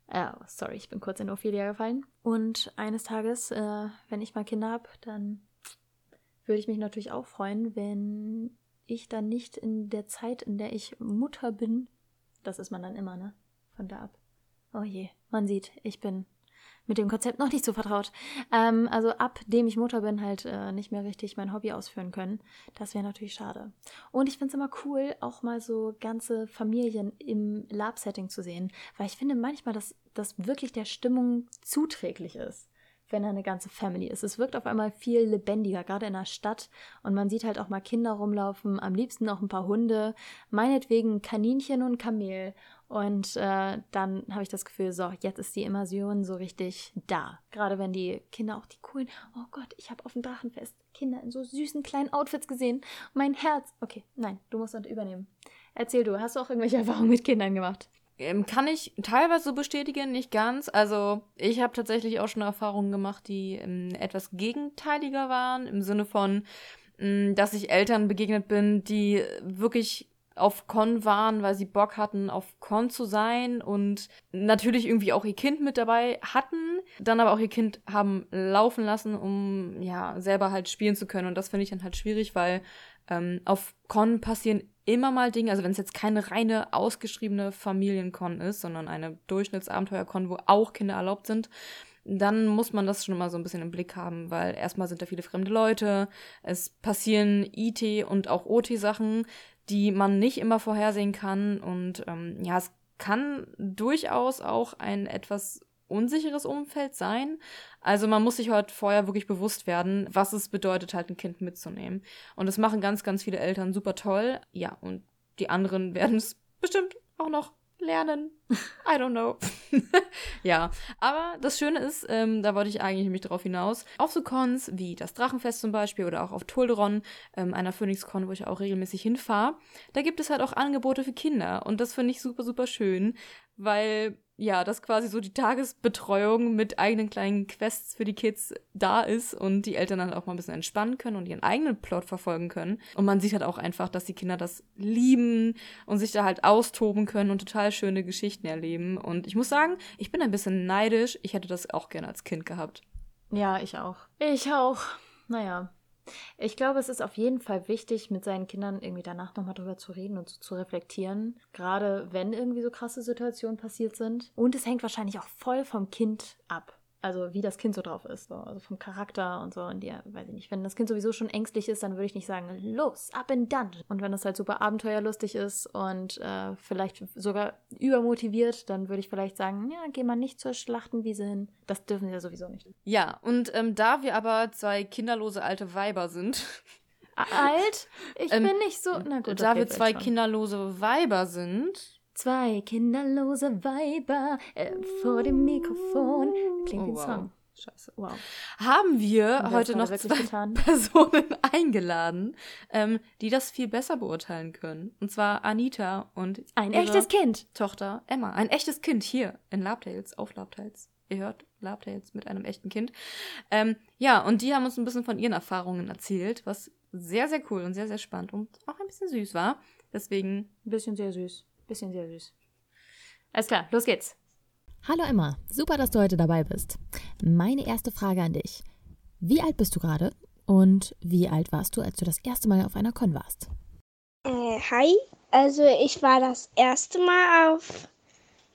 Oh, sorry, ich bin kurz in Ophelia gefallen. Und eines Tages, äh, wenn ich mal Kinder habe, dann würde ich mich natürlich auch freuen, wenn ich dann nicht in der Zeit, in der ich Mutter bin, das ist man dann immer, ne? Von da ab. Oh je, man sieht, ich bin mit dem Konzept noch nicht so vertraut. Ähm, also ab dem ich Mutter bin, halt äh, nicht mehr richtig mein Hobby ausführen können. Das wäre natürlich schade. Und ich finde es immer cool, auch mal so ganze Familien im Lab-Setting zu sehen, weil ich finde manchmal, dass das wirklich der Stimmung zuträglich ist wenn da eine ganze Family ist. Es wirkt auf einmal viel lebendiger, gerade in der Stadt. Und man sieht halt auch mal Kinder rumlaufen, am liebsten auch ein paar Hunde, meinetwegen Kaninchen und Kamel. Und äh, dann habe ich das Gefühl, so, jetzt ist die Immersion so richtig da. Gerade wenn die Kinder auch die coolen, oh Gott, ich habe auf dem Drachenfest Kinder in so süßen kleinen Outfits gesehen. Mein Herz. Okay, nein, du musst das übernehmen. Erzähl du, hast du auch irgendwelche Erfahrungen mit Kindern gemacht? Ähm, kann ich teilweise so bestätigen, nicht ganz. Also ich habe tatsächlich auch schon Erfahrungen gemacht, die ähm, etwas gegenteiliger waren, im Sinne von, ähm, dass ich Eltern begegnet bin, die wirklich auf Con waren, weil sie Bock hatten, auf Con zu sein und natürlich irgendwie auch ihr Kind mit dabei hatten, dann aber auch ihr Kind haben laufen lassen, um ja selber halt spielen zu können. Und das finde ich dann halt schwierig, weil ähm, auf Con passieren immer mal Dinge, also wenn es jetzt keine reine ausgeschriebene Familienkon ist, sondern eine Durchschnittsabenteuerkon, wo auch Kinder erlaubt sind, dann muss man das schon mal so ein bisschen im Blick haben, weil erstmal sind da viele fremde Leute, es passieren IT und auch OT-Sachen, die man nicht immer vorhersehen kann und ähm, ja, es kann durchaus auch ein etwas unsicheres Umfeld sein. Also man muss sich heute vorher wirklich bewusst werden, was es bedeutet, halt ein Kind mitzunehmen. Und das machen ganz, ganz viele Eltern super toll. Ja, und die anderen [LAUGHS] werden es bestimmt auch noch lernen. I don't know. [LAUGHS] ja, aber das Schöne ist, ähm, da wollte ich eigentlich nämlich darauf hinaus, auf so Cons wie das Drachenfest zum Beispiel oder auch auf Tulderon, ähm, einer Phoenix-Con, wo ich auch regelmäßig hinfahre, da gibt es halt auch Angebote für Kinder und das finde ich super, super schön, weil ja, dass quasi so die Tagesbetreuung mit eigenen kleinen Quests für die Kids da ist und die Eltern dann auch mal ein bisschen entspannen können und ihren eigenen Plot verfolgen können. Und man sieht halt auch einfach, dass die Kinder das lieben und sich da halt austoben können und total schöne Geschichten erleben. Und ich muss sagen, ich bin ein bisschen neidisch. Ich hätte das auch gerne als Kind gehabt. Ja, ich auch. Ich auch. Naja, ich glaube, es ist auf jeden Fall wichtig, mit seinen Kindern irgendwie danach nochmal drüber zu reden und so zu reflektieren. Gerade wenn irgendwie so krasse Situationen passiert sind. Und es hängt wahrscheinlich auch voll vom Kind ab also wie das Kind so drauf ist, so, also vom Charakter und so. Und ja, weiß ich nicht, wenn das Kind sowieso schon ängstlich ist, dann würde ich nicht sagen, los, ab in Dungeon. Und wenn das halt super abenteuerlustig ist und äh, vielleicht sogar übermotiviert, dann würde ich vielleicht sagen, ja, geh mal nicht zur Schlachtenwiese hin. Das dürfen sie ja sowieso nicht. Ja, und ähm, da wir aber zwei kinderlose alte Weiber sind. Alt? Ich ähm, bin nicht so. Na gut, da okay, wir zwei kinderlose Weiber sind, Zwei kinderlose Weiber äh, vor dem Mikrofon. Klingt oh, wie ein wow. Song. Scheiße. Wow. Haben wir heute noch zwei getan? [LAUGHS] Personen eingeladen, ähm, die das viel besser beurteilen können. Und zwar Anita und ein echtes Kind. Tochter Emma. Ein echtes Kind hier in Labtails, auf Labtails. Ihr hört Labtails mit einem echten Kind. Ähm, ja, und die haben uns ein bisschen von ihren Erfahrungen erzählt, was sehr, sehr cool und sehr, sehr spannend und auch ein bisschen süß war. Deswegen. Ein bisschen sehr süß. Bisschen sehr süß. Alles klar, los geht's. Hallo Emma, super, dass du heute dabei bist. Meine erste Frage an dich. Wie alt bist du gerade und wie alt warst du, als du das erste Mal auf einer Con warst? Äh, hi, also ich war das erste Mal auf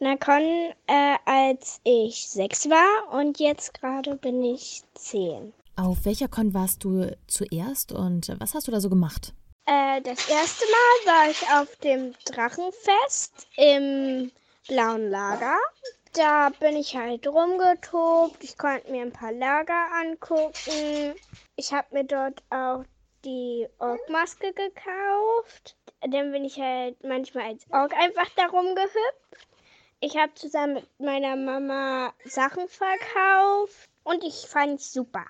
einer Con, äh, als ich sechs war und jetzt gerade bin ich zehn. Auf welcher Con warst du zuerst und was hast du da so gemacht? Äh, das erste Mal war ich auf dem Drachenfest im blauen Lager. Da bin ich halt rumgetobt. Ich konnte mir ein paar Lager angucken. Ich habe mir dort auch die Ork-Maske gekauft. Dann bin ich halt manchmal als Ork einfach da rumgehüpft. Ich habe zusammen mit meiner Mama Sachen verkauft und ich fand es super.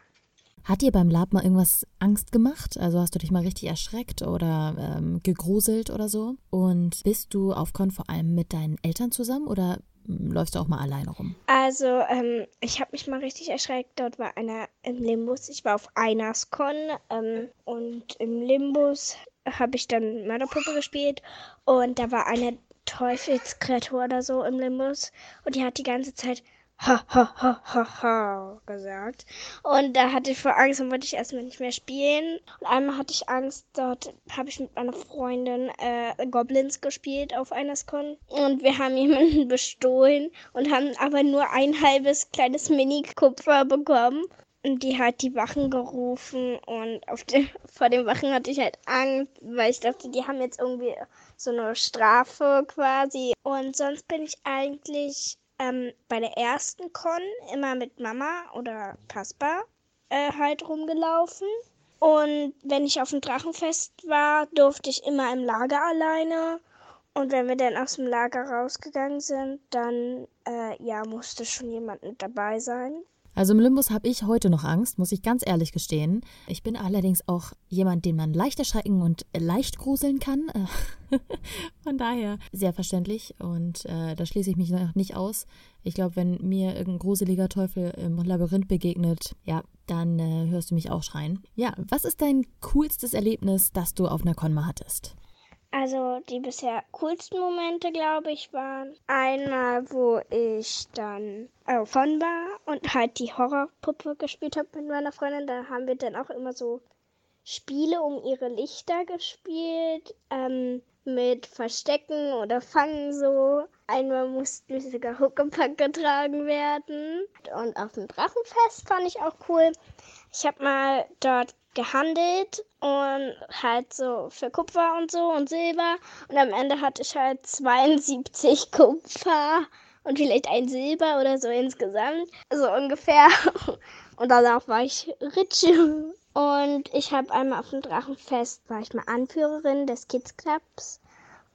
Hat dir beim Lab mal irgendwas Angst gemacht? Also hast du dich mal richtig erschreckt oder ähm, gegruselt oder so? Und bist du auf Con vor allem mit deinen Eltern zusammen oder hm, läufst du auch mal alleine rum? Also, ähm, ich habe mich mal richtig erschreckt. Dort war einer im Limbus. Ich war auf Einers Con ähm, und im Limbus habe ich dann Mörderpuppe gespielt und da war eine Teufelskreatur oder so im Limbus und die hat die ganze Zeit ha, ha, ha, ha, ha gesagt. Und da hatte ich vor Angst und wollte ich erstmal nicht mehr spielen. Und einmal hatte ich Angst, dort habe ich mit meiner Freundin äh, Goblins gespielt auf einer Con. Und wir haben jemanden [LAUGHS] bestohlen und haben aber nur ein halbes kleines Mini-Kupfer bekommen. Und die hat die Wachen gerufen und auf den, vor den Wachen hatte ich halt Angst, weil ich dachte, die haben jetzt irgendwie so eine Strafe quasi. Und sonst bin ich eigentlich ähm, bei der ersten Con immer mit Mama oder Kasper äh, halt rumgelaufen. Und wenn ich auf dem Drachenfest war, durfte ich immer im Lager alleine. Und wenn wir dann aus dem Lager rausgegangen sind, dann äh, ja, musste schon jemand mit dabei sein. Also im Limbus habe ich heute noch Angst, muss ich ganz ehrlich gestehen. Ich bin allerdings auch jemand, den man leicht erschrecken und leicht gruseln kann. [LAUGHS] Von daher sehr verständlich und äh, da schließe ich mich noch nicht aus. Ich glaube, wenn mir irgendein gruseliger Teufel im Labyrinth begegnet, ja, dann äh, hörst du mich auch schreien. Ja, was ist dein coolstes Erlebnis, das du auf einer Konma hattest? Also die bisher coolsten Momente, glaube ich, waren einmal, wo ich dann äh, von war und halt die Horrorpuppe gespielt habe mit meiner Freundin. Da haben wir dann auch immer so Spiele um ihre Lichter gespielt, ähm, mit Verstecken oder Fangen so. Einmal mussten wir sogar Huckepack getragen werden. Und auf dem Drachenfest fand ich auch cool. Ich habe mal dort gehandelt und halt so für Kupfer und so und Silber. Und am Ende hatte ich halt 72 [LAUGHS] Kupfer und vielleicht ein Silber oder so insgesamt. So ungefähr. [LAUGHS] Und danach war ich rich. Und ich habe einmal auf dem Drachenfest, war ich mal Anführerin des Kids Clubs.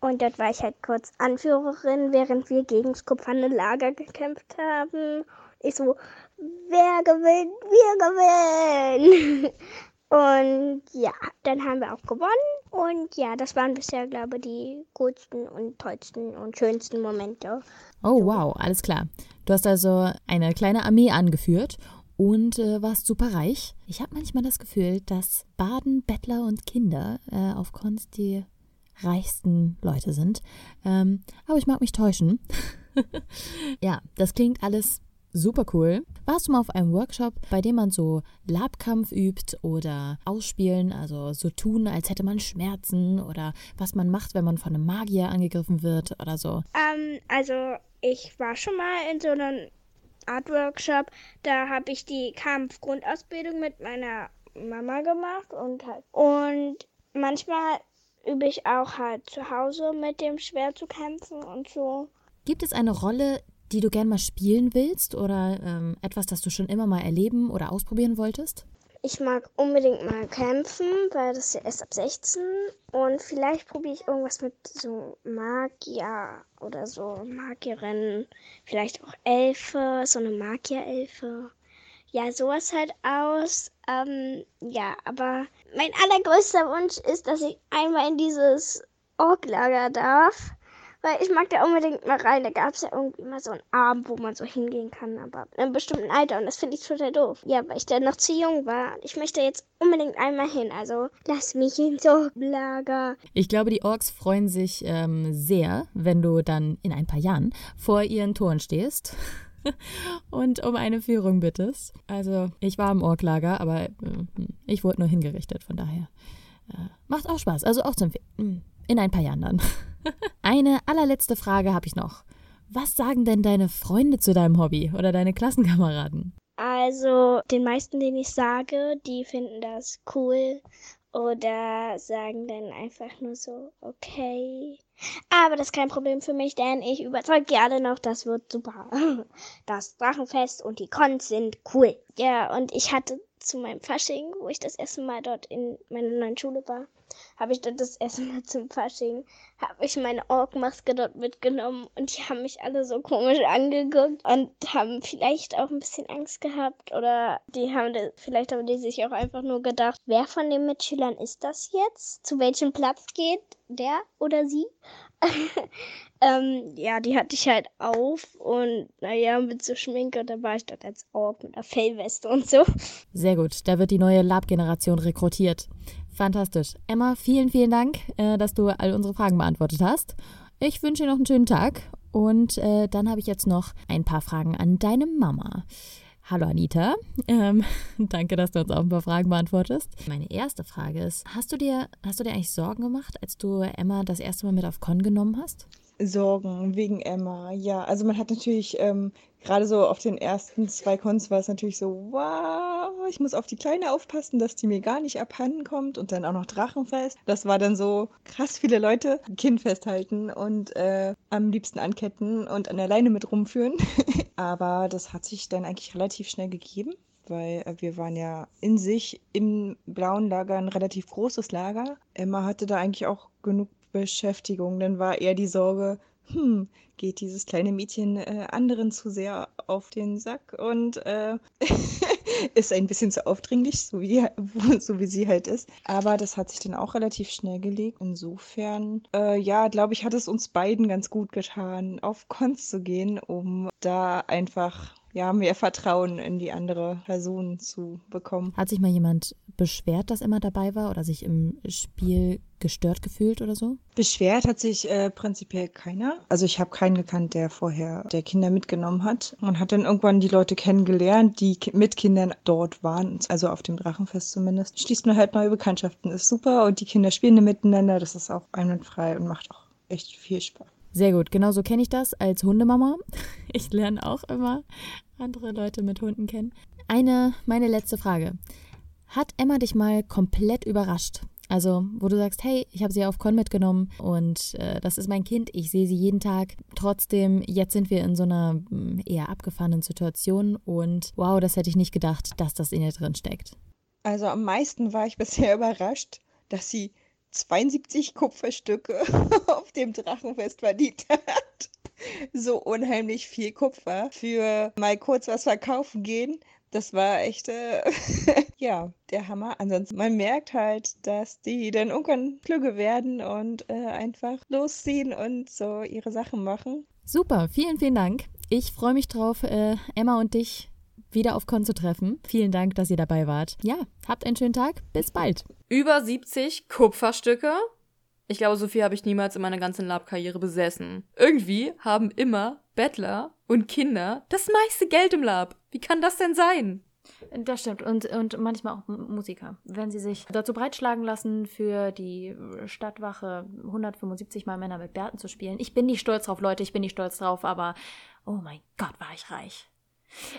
Und dort war ich halt kurz Anführerin, während wir gegen das kupferne Lager gekämpft haben. Ich so, wer gewinnt? Wir gewinnen! [LAUGHS] Und ja, dann haben wir auch gewonnen. Und ja, das waren bisher, glaube ich, die coolsten und tollsten und schönsten Momente. Oh, wow, alles klar. Du hast also eine kleine Armee angeführt und äh, warst super reich. Ich habe manchmal das Gefühl, dass Baden, Bettler und Kinder äh, auf Kunst die reichsten Leute sind. Ähm, aber ich mag mich täuschen. [LAUGHS] ja, das klingt alles super cool. Warst du mal auf einem Workshop, bei dem man so Labkampf übt oder Ausspielen, also so tun, als hätte man Schmerzen oder was man macht, wenn man von einem Magier angegriffen wird oder so? Ähm, also ich war schon mal in so einem Art Workshop. Da habe ich die Kampfgrundausbildung mit meiner Mama gemacht und halt und manchmal übe ich auch halt zu Hause mit dem Schwert zu kämpfen und so. Gibt es eine Rolle, die du gern mal spielen willst oder ähm, etwas, das du schon immer mal erleben oder ausprobieren wolltest? Ich mag unbedingt mal kämpfen, weil das ja erst ab 16 und vielleicht probiere ich irgendwas mit so Magier oder so Magierin, vielleicht auch Elfe, so eine Magierelfe. Ja, sowas halt aus. Ähm, ja, aber mein allergrößter Wunsch ist, dass ich einmal in dieses Orklager darf. Weil ich mag da unbedingt mal rein. Da gab es ja irgendwie mal so einen Abend, wo man so hingehen kann, aber in einem bestimmten Alter. Und das finde ich total doof. Ja, weil ich da noch zu jung war. Ich möchte jetzt unbedingt einmal hin. Also lass mich ins Orklager. Ich glaube, die Orks freuen sich ähm, sehr, wenn du dann in ein paar Jahren vor ihren Toren stehst [LAUGHS] und um eine Führung bittest. Also, ich war im Orklager, aber äh, ich wurde nur hingerichtet, von daher. Äh, macht auch Spaß, also auch zu empfehlen. Hm, in ein paar Jahren dann. [LAUGHS] Eine allerletzte Frage habe ich noch. Was sagen denn deine Freunde zu deinem Hobby oder deine Klassenkameraden? Also, den meisten, denen ich sage, die finden das cool oder sagen dann einfach nur so, okay. Aber das ist kein Problem für mich, denn ich überzeuge die alle noch, das wird super. [LAUGHS] Das Drachenfest und die Cons sind cool. Ja, und ich hatte zu meinem Fasching, wo ich das erste Mal dort in meiner neuen Schule war, habe ich dort das erste Mal zum Fasching, habe ich meine Ork-Maske dort mitgenommen und die haben mich alle so komisch angeguckt und haben vielleicht auch ein bisschen Angst gehabt oder die haben, vielleicht haben die sich auch einfach nur gedacht, wer von den Mitschülern ist das jetzt? Zu welchem Platz geht der oder sie? [LAUGHS] ähm, ja, die hatte ich halt auf und naja, mit so Schminke, da war ich dort als Ork mit der Fellweste und so. Sehr gut, da wird die neue Lab-Generation rekrutiert. Fantastisch. Emma, vielen, vielen Dank, äh, dass du all unsere Fragen beantwortet hast. Ich wünsche dir noch einen schönen Tag und äh, dann habe ich jetzt noch ein paar Fragen an deine Mama. Hallo Anita, ähm, [LAUGHS] danke, dass du uns auch ein paar Fragen beantwortest. Meine erste Frage ist, hast du dir, hast du dir eigentlich Sorgen gemacht, als du Emma das erste Mal mit auf Con genommen hast? Sorgen wegen Emma, ja. Also man hat natürlich, ähm, gerade so auf den ersten zwei Cons war es natürlich so, wow, ich muss auf die Kleine aufpassen, dass die mir gar nicht abhanden kommt und dann auch noch Drachenfest. Das war dann so krass viele Leute, Kind festhalten und äh, am liebsten anketten und an der Leine mit rumführen. [LAUGHS] Aber das hat sich dann eigentlich relativ schnell gegeben weil äh, wir waren ja in sich im blauen Lager ein relativ großes Lager. Emma hatte da eigentlich auch genug Beschäftigung. Dann war eher die Sorge, hm, geht dieses kleine Mädchen äh, anderen zu sehr auf den Sack und äh, [LAUGHS] ist ein bisschen zu aufdringlich, so wie, [LAUGHS] so wie sie halt ist. Aber das hat sich dann auch relativ schnell gelegt. Insofern, äh, ja, glaube ich, hat es uns beiden ganz gut getan, auf Cons zu gehen, um da einfach ja, mehr Vertrauen in die andere Person zu bekommen. Hat sich mal jemand beschwert, dass Emma dabei war oder sich im Spiel gestört gefühlt oder so? Beschwert hat sich äh, prinzipiell keiner. Also ich habe keinen gekannt, der vorher der Kinder mitgenommen hat. Man hat dann irgendwann die Leute kennengelernt, die mit Kindern dort waren, also auf dem Drachenfest zumindest. Schließt man halt neue Bekanntschaften, ist super und die Kinder spielen miteinander, das ist auch einwandfrei und macht auch echt viel Spaß. Sehr gut, genau so kenne ich das als Hundemama. [LAUGHS] Ich lerne auch immer andere Leute mit Hunden kennen. Eine, meine letzte Frage. Hat Emma dich mal komplett überrascht? Also, wo du sagst, hey, ich habe sie auf Con mitgenommen und äh, das ist mein Kind, ich sehe sie jeden Tag. Trotzdem, jetzt sind wir in so einer mm, eher abgefahrenen Situation und wow, das hätte ich nicht gedacht, dass das in ihr drin steckt. Also am meisten war ich [LAUGHS] bisher überrascht, dass sie 72 Kupferstücke [LAUGHS] auf dem Drachenfest verdient hat. So unheimlich viel Kupfer für mal kurz was verkaufen gehen das war echt, äh, [LAUGHS] ja, der Hammer. Ansonsten, man merkt halt, dass die dann irgendwann klüge werden und äh, einfach losziehen und so ihre Sachen machen. Super, vielen, vielen Dank. Ich freue mich drauf, äh, Emma und dich wieder auf Con zu treffen. Vielen Dank, dass ihr dabei wart. Ja, habt einen schönen Tag. Bis bald. Über 70 Kupferstücke. Ich glaube, so viel habe ich niemals in meiner ganzen Lab-Karriere besessen. Irgendwie haben immer Bettler und Kinder das meiste Geld im Lab. Wie kann das denn sein? Das stimmt. Und, und manchmal auch Musiker. Wenn sie sich dazu breitschlagen lassen, für die Stadtwache 175 Mal Männer mit Bärten zu spielen. Ich bin nicht stolz drauf, Leute, ich bin nicht stolz drauf, aber oh mein Gott, war ich reich.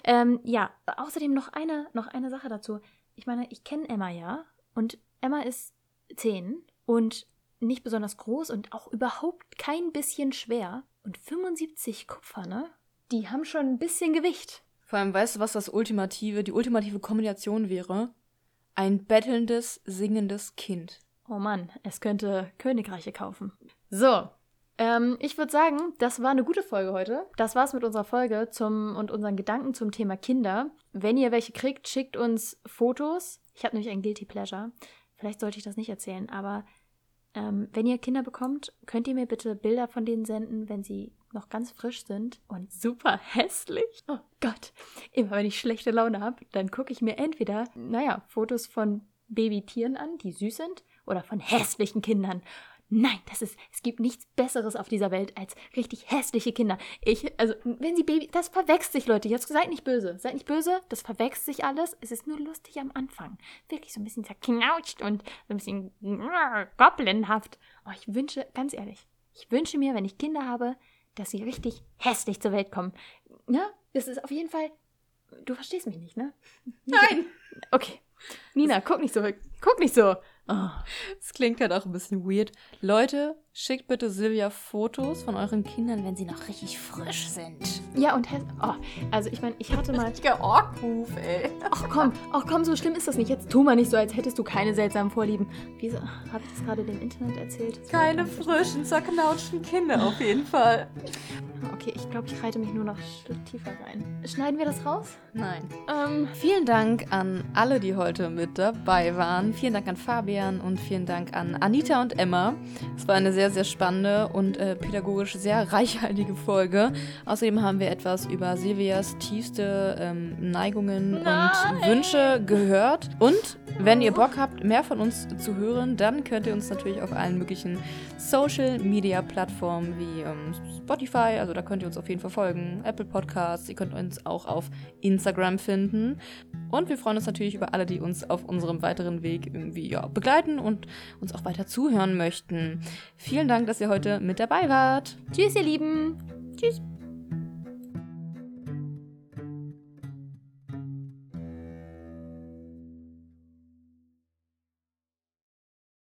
Ähm, ja, außerdem noch eine, noch eine Sache dazu. Ich meine, ich kenne Emma ja und Emma ist 10 und nicht besonders groß und auch überhaupt kein bisschen schwer. Und 75 Kupfer, ne? Die haben schon ein bisschen Gewicht. Vor allem, weißt du, was das ultimative, die ultimative Kombination wäre? Ein bettelndes, singendes Kind. Oh Mann, es könnte Königreiche kaufen. So, ähm, ich würde sagen, das war eine gute Folge heute. Das war's mit unserer Folge zum, und unseren Gedanken zum Thema Kinder. Wenn ihr welche kriegt, schickt uns Fotos. Ich habe nämlich ein Guilty Pleasure. Vielleicht sollte ich das nicht erzählen, aber ähm, wenn ihr Kinder bekommt, könnt ihr mir bitte Bilder von denen senden, wenn sie noch ganz frisch sind und super hässlich. Oh Gott. Immer wenn ich schlechte Laune habe, dann gucke ich mir entweder, naja, Fotos von Babytieren an, die süß sind, oder von hässlichen Kindern. Nein, das ist, es gibt nichts Besseres auf dieser Welt als richtig hässliche Kinder. Ich, also, wenn sie Baby, das verwechselt sich, Leute. Jetzt seid nicht böse. Seid nicht böse, das verwechselt sich alles. Es ist nur lustig am Anfang. Wirklich so ein bisschen zerknautscht und so ein bisschen goblinhaft. Oh, ich wünsche, ganz ehrlich, ich wünsche mir, wenn ich Kinder habe, dass sie richtig hässlich zur Welt kommen. Ja, das ist auf jeden Fall. Du verstehst mich nicht, ne? Nein! Okay. Nina, guck nicht so. Guck nicht so. Oh. Das klingt halt auch ein bisschen weird. Leute, schickt bitte Silvia Fotos von euren Kindern, wenn sie noch richtig frisch sind. Ja, und oh, also ich meine, ich hatte mal. Richtiger Ork-Move, ey. Ach komm, ach komm, so schlimm ist das nicht. Jetzt tu mal nicht so, als hättest du keine seltsamen Vorlieben. Wieso? Habe ich das gerade dem Internet erzählt? Keine frischen, zerknautschten Kinder auf jeden Fall. Okay, ich glaube, ich reite mich nur noch tiefer rein. Schneiden wir das raus? Nein. Ähm, vielen Dank an alle, die heute mit dabei waren. Vielen Dank an Fabian und vielen Dank an Anita und Emma. Es war eine sehr, sehr spannende und äh, pädagogisch sehr reichhaltige Folge. Außerdem haben wir etwas über Silvias tiefste ähm, Neigungen Nein. und Wünsche gehört. Und wenn ihr Bock habt, mehr von uns zu hören, dann könnt ihr uns natürlich auf allen möglichen Social Media Plattformen wie ähm, Spotify, also da könnt ihr uns auf jeden Fall folgen, Apple Podcasts, ihr könnt uns auch auf Instagram finden. Und wir freuen uns natürlich über alle, die uns auf unserem weiteren Weg irgendwie ja, begleiten und uns auch weiter zuhören möchten. Vielen Dank, dass ihr heute mit dabei wart. Tschüss, ihr Lieben. Tschüss.